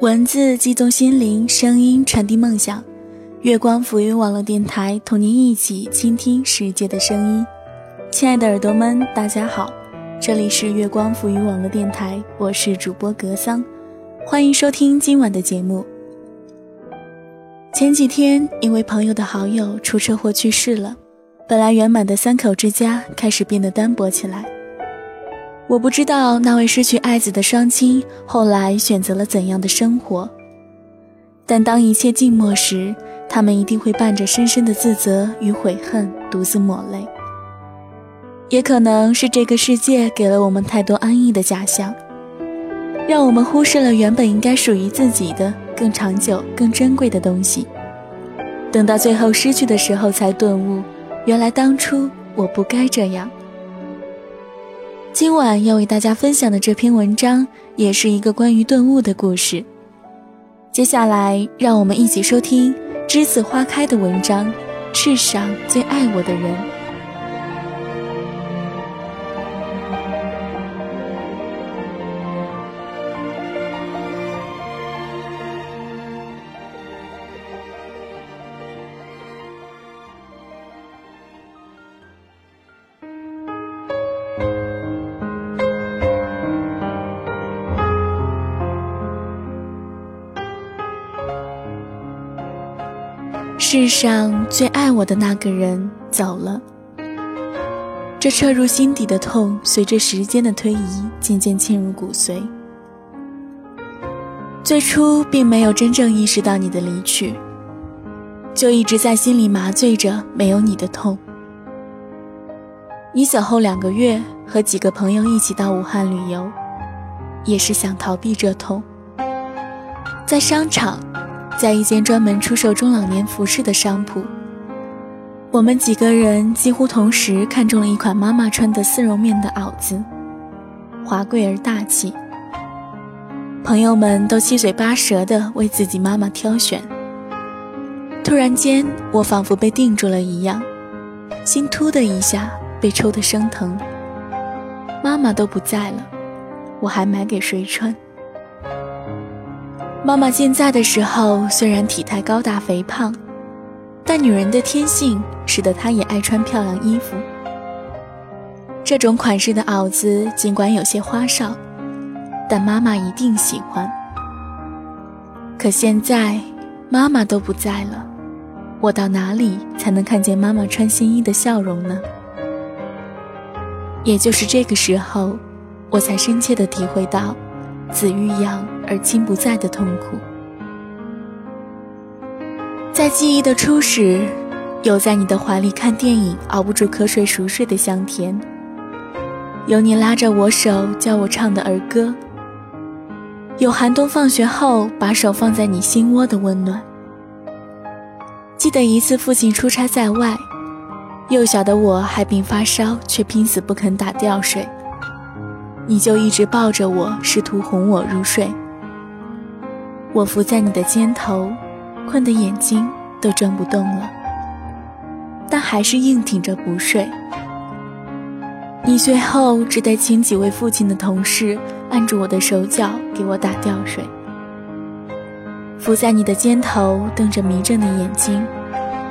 文字激动心灵，声音传递梦想。月光浮云网络电台同您一起倾听世界的声音。亲爱的耳朵们，大家好，这里是月光浮云网络电台，我是主播格桑，欢迎收听今晚的节目。前几天，一位朋友的好友出车祸去世了，本来圆满的三口之家开始变得单薄起来。我不知道那位失去爱子的双亲后来选择了怎样的生活，但当一切静默时，他们一定会伴着深深的自责与悔恨，独自抹泪。也可能是这个世界给了我们太多安逸的假象，让我们忽视了原本应该属于自己的更长久、更珍贵的东西。等到最后失去的时候，才顿悟，原来当初我不该这样。今晚要为大家分享的这篇文章，也是一个关于顿悟的故事。接下来，让我们一起收听《栀子花开》的文章，《世上最爱我的人》。世上最爱我的那个人走了，这彻入心底的痛，随着时间的推移，渐渐沁入骨髓。最初并没有真正意识到你的离去，就一直在心里麻醉着没有你的痛。你走后两个月，和几个朋友一起到武汉旅游，也是想逃避这痛，在商场。在一间专门出售中老年服饰的商铺，我们几个人几乎同时看中了一款妈妈穿的丝绒面的袄子，华贵而大气。朋友们都七嘴八舌地为自己妈妈挑选。突然间，我仿佛被定住了一样，心突的一下被抽得生疼。妈妈都不在了，我还买给谁穿？妈妈健在的时候，虽然体态高大肥胖，但女人的天性使得她也爱穿漂亮衣服。这种款式的袄子尽管有些花哨，但妈妈一定喜欢。可现在，妈妈都不在了，我到哪里才能看见妈妈穿新衣的笑容呢？也就是这个时候，我才深切地体会到。子欲养而亲不在的痛苦，在记忆的初始，有在你的怀里看电影熬不住瞌睡熟睡的香甜，有你拉着我手教我唱的儿歌，有寒冬放学后把手放在你心窝的温暖。记得一次父亲出差在外，幼小的我还病发烧，却拼死不肯打吊水。你就一直抱着我，试图哄我入睡。我伏在你的肩头，困得眼睛都睁不动了，但还是硬挺着不睡。你最后只得请几位父亲的同事按住我的手脚，给我打吊水。伏在你的肩头，瞪着迷睁的眼睛，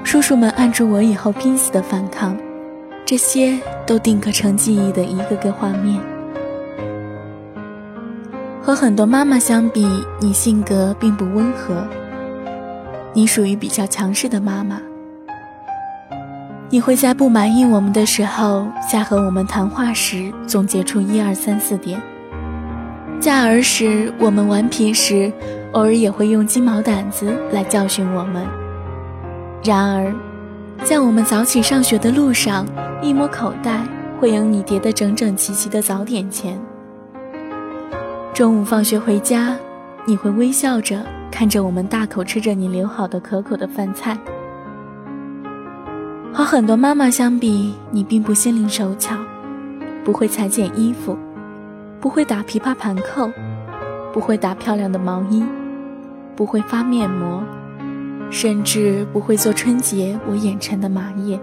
叔叔们按住我以后拼死的反抗，这些都定格成记忆的一个个画面。和很多妈妈相比，你性格并不温和。你属于比较强势的妈妈。你会在不满意我们的时候，在和我们谈话时总结出一二三四点；在儿时我们顽皮时，偶尔也会用鸡毛掸子来教训我们。然而，在我们早起上学的路上，一摸口袋，会有你叠得整整齐齐的早点钱。中午放学回家，你会微笑着看着我们大口吃着你留好的可口的饭菜。和很多妈妈相比，你并不心灵手巧，不会裁剪衣服，不会打琵琶盘扣，不会打漂亮的毛衣，不会发面膜，甚至不会做春节我眼馋的麻叶。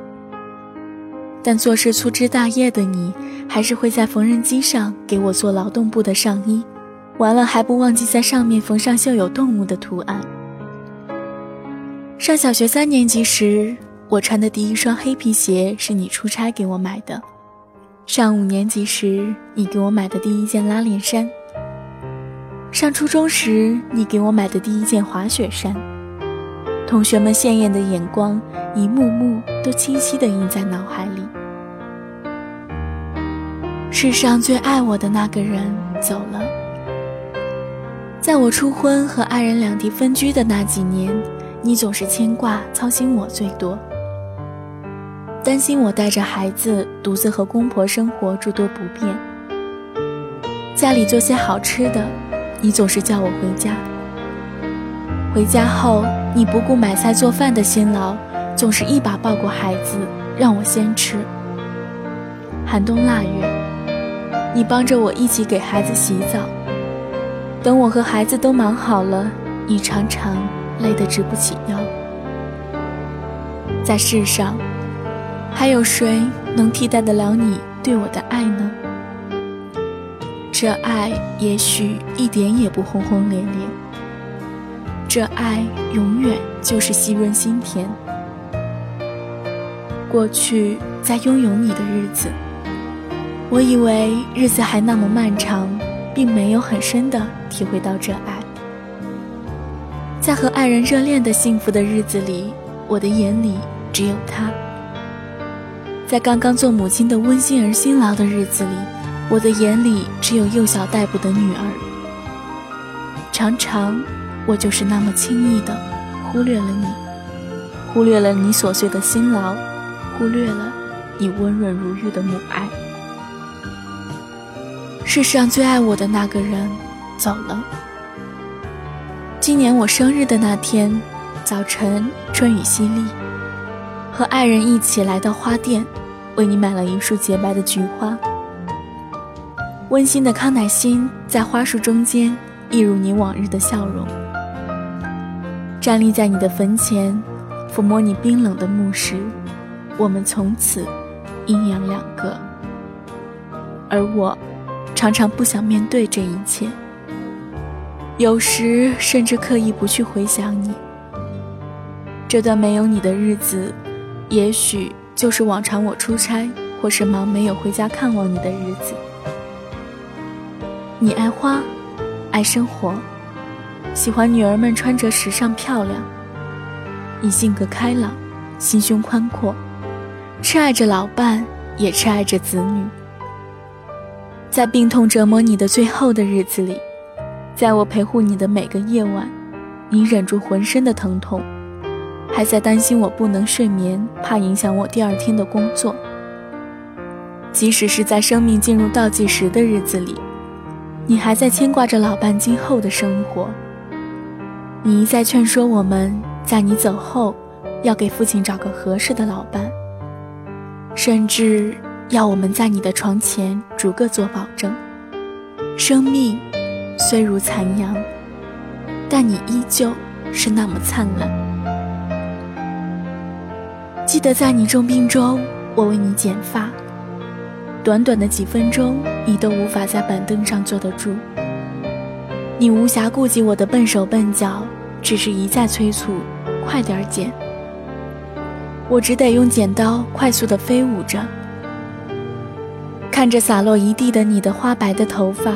但做事粗枝大叶的你，还是会在缝纫机上给我做劳动部的上衣。完了还不忘记在上面缝上绣有动物的图案。上小学三年级时，我穿的第一双黑皮鞋是你出差给我买的；上五年级时，你给我买的第一件拉链衫；上初中时，你给我买的第一件滑雪衫。同学们鲜艳的眼光，一幕幕都清晰地印在脑海里。世上最爱我的那个人走了，在我初婚和爱人两地分居的那几年，你总是牵挂操心我最多，担心我带着孩子独自和公婆生活诸多不便。家里做些好吃的，你总是叫我回家。回家后，你不顾买菜做饭的辛劳，总是一把抱过孩子让我先吃。寒冬腊月。你帮着我一起给孩子洗澡，等我和孩子都忙好了，你常常累得直不起腰。在世上，还有谁能替代得了你对我的爱呢？这爱也许一点也不轰轰烈烈，这爱永远就是细润心田。过去在拥有你的日子。我以为日子还那么漫长，并没有很深的体会到这爱。在和爱人热恋的幸福的日子里，我的眼里只有他；在刚刚做母亲的温馨而辛劳的日子里，我的眼里只有幼小待哺的女儿。常常，我就是那么轻易的忽略了你，忽略了你琐碎的辛劳，忽略了你温润如玉的母爱。世上最爱我的那个人走了。今年我生日的那天早晨，春雨淅沥，和爱人一起来到花店，为你买了一束洁白的菊花。温馨的康乃馨在花束中间，一如你往日的笑容。站立在你的坟前，抚摸你冰冷的木石，我们从此阴阳两隔。而我。常常不想面对这一切，有时甚至刻意不去回想你。这段没有你的日子，也许就是往常我出差或是忙没有回家看望你的日子。你爱花，爱生活，喜欢女儿们穿着时尚漂亮。你性格开朗，心胸宽阔，痴爱着老伴，也痴爱着子女。在病痛折磨你的最后的日子里，在我陪护你的每个夜晚，你忍住浑身的疼痛，还在担心我不能睡眠，怕影响我第二天的工作。即使是在生命进入倒计时的日子里，你还在牵挂着老伴今后的生活。你一再劝说我们在你走后，要给父亲找个合适的老伴，甚至。要我们在你的床前逐个做保证。生命虽如残阳，但你依旧是那么灿烂。记得在你重病中，我为你剪发，短短的几分钟，你都无法在板凳上坐得住。你无暇顾及我的笨手笨脚，只是一再催促：“快点剪。”我只得用剪刀快速地飞舞着。看着洒落一地的你的花白的头发，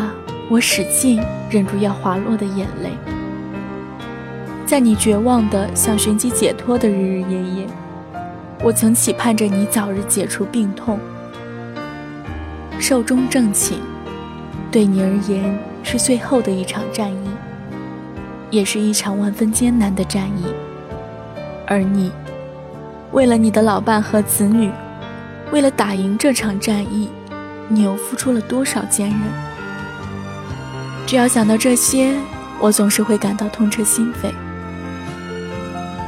我使劲忍住要滑落的眼泪。在你绝望的想寻机解脱的日日夜夜，我曾期盼着你早日解除病痛。寿终正寝，对你而言是最后的一场战役，也是一场万分艰难的战役。而你，为了你的老伴和子女，为了打赢这场战役。你又付出了多少坚韧？只要想到这些，我总是会感到痛彻心扉。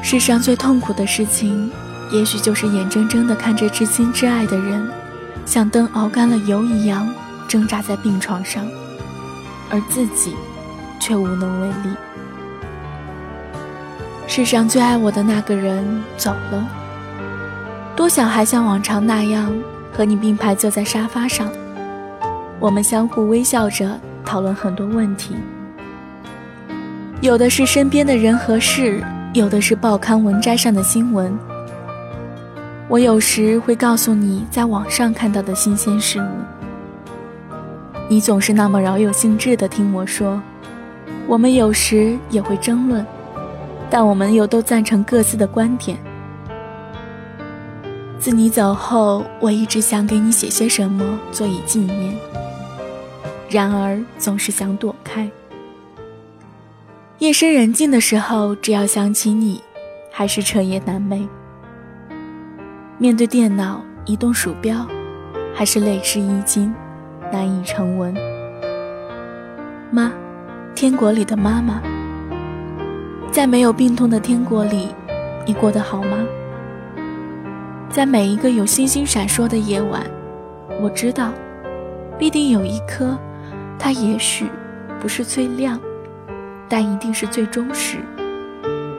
世上最痛苦的事情，也许就是眼睁睁地看着至亲至爱的人，像灯熬干了油一样挣扎在病床上，而自己却无能为力。世上最爱我的那个人走了，多想还像往常那样。和你并排坐在沙发上，我们相互微笑着讨论很多问题，有的是身边的人和事，有的是报刊文摘上的新闻。我有时会告诉你在网上看到的新鲜事物，你总是那么饶有兴致地听我说。我们有时也会争论，但我们又都赞成各自的观点。自你走后，我一直想给你写些什么做以纪念，然而总是想躲开。夜深人静的时候，只要想起你，还是彻夜难寐。面对电脑，移动鼠标，还是泪湿衣襟，难以成文。妈。天国里的妈妈，在没有病痛的天国里，你过得好吗？在每一个有星星闪烁的夜晚，我知道，必定有一颗，它也许不是最亮，但一定是最忠实。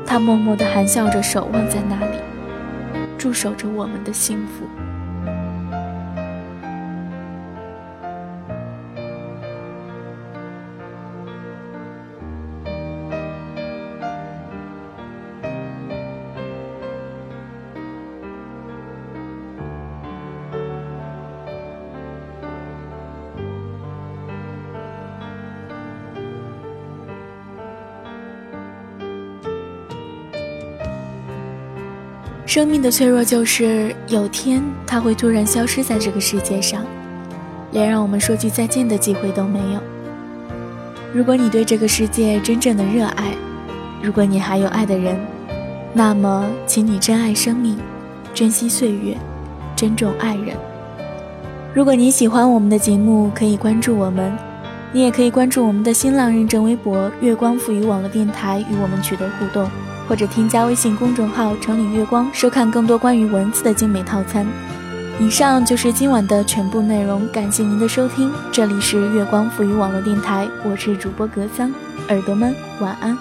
它默默地含笑着守望在那里，驻守着我们的幸福。生命的脆弱就是有天它会突然消失在这个世界上，连让我们说句再见的机会都没有。如果你对这个世界真正的热爱，如果你还有爱的人，那么请你珍爱生命，珍惜岁月，珍重爱人。如果你喜欢我们的节目，可以关注我们，你也可以关注我们的新浪认证微博“月光赋予网络电台”与我们取得互动。或者添加微信公众号“城里月光”，收看更多关于文字的精美套餐。以上就是今晚的全部内容，感谢您的收听。这里是月光赋予网络电台，我是主播格桑，耳朵们晚安。